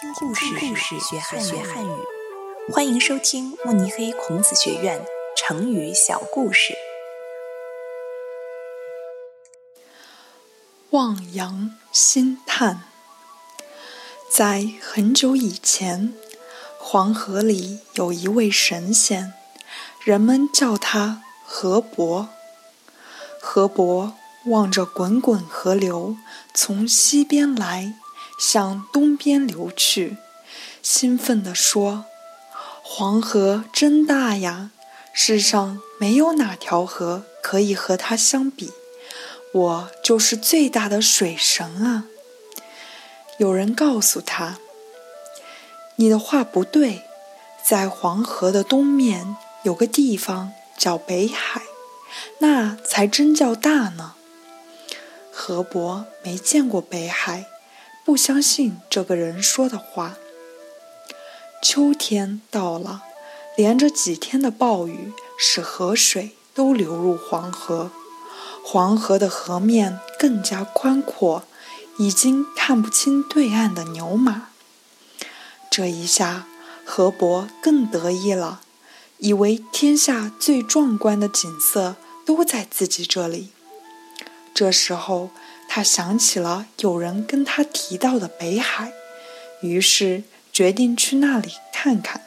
听故事，故事学汉学汉语。欢迎收听慕尼黑孔子学院成语小故事。望洋兴叹。在很久以前，黄河里有一位神仙，人们叫他河伯。河伯望着滚滚河流从西边来。向东边流去，兴奋地说：“黄河真大呀！世上没有哪条河可以和它相比。我就是最大的水神啊！”有人告诉他：“你的话不对，在黄河的东面有个地方叫北海，那才真叫大呢。”河伯没见过北海。不相信这个人说的话。秋天到了，连着几天的暴雨使河水都流入黄河，黄河的河面更加宽阔，已经看不清对岸的牛马。这一下，河伯更得意了，以为天下最壮观的景色都在自己这里。这时候。他想起了有人跟他提到的北海，于是决定去那里看看。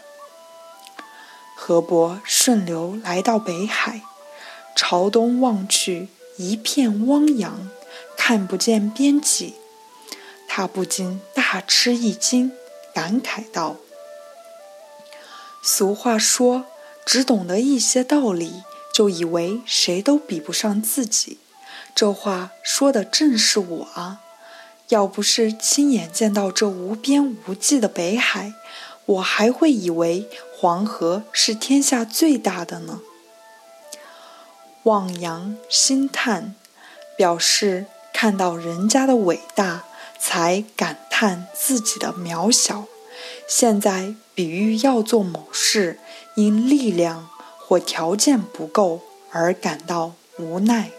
河伯顺流来到北海，朝东望去，一片汪洋，看不见边际。他不禁大吃一惊，感慨道：“俗话说，只懂得一些道理，就以为谁都比不上自己。”这话说的正是我啊！要不是亲眼见到这无边无际的北海，我还会以为黄河是天下最大的呢。望洋兴叹，表示看到人家的伟大，才感叹自己的渺小。现在比喻要做某事，因力量或条件不够而感到无奈。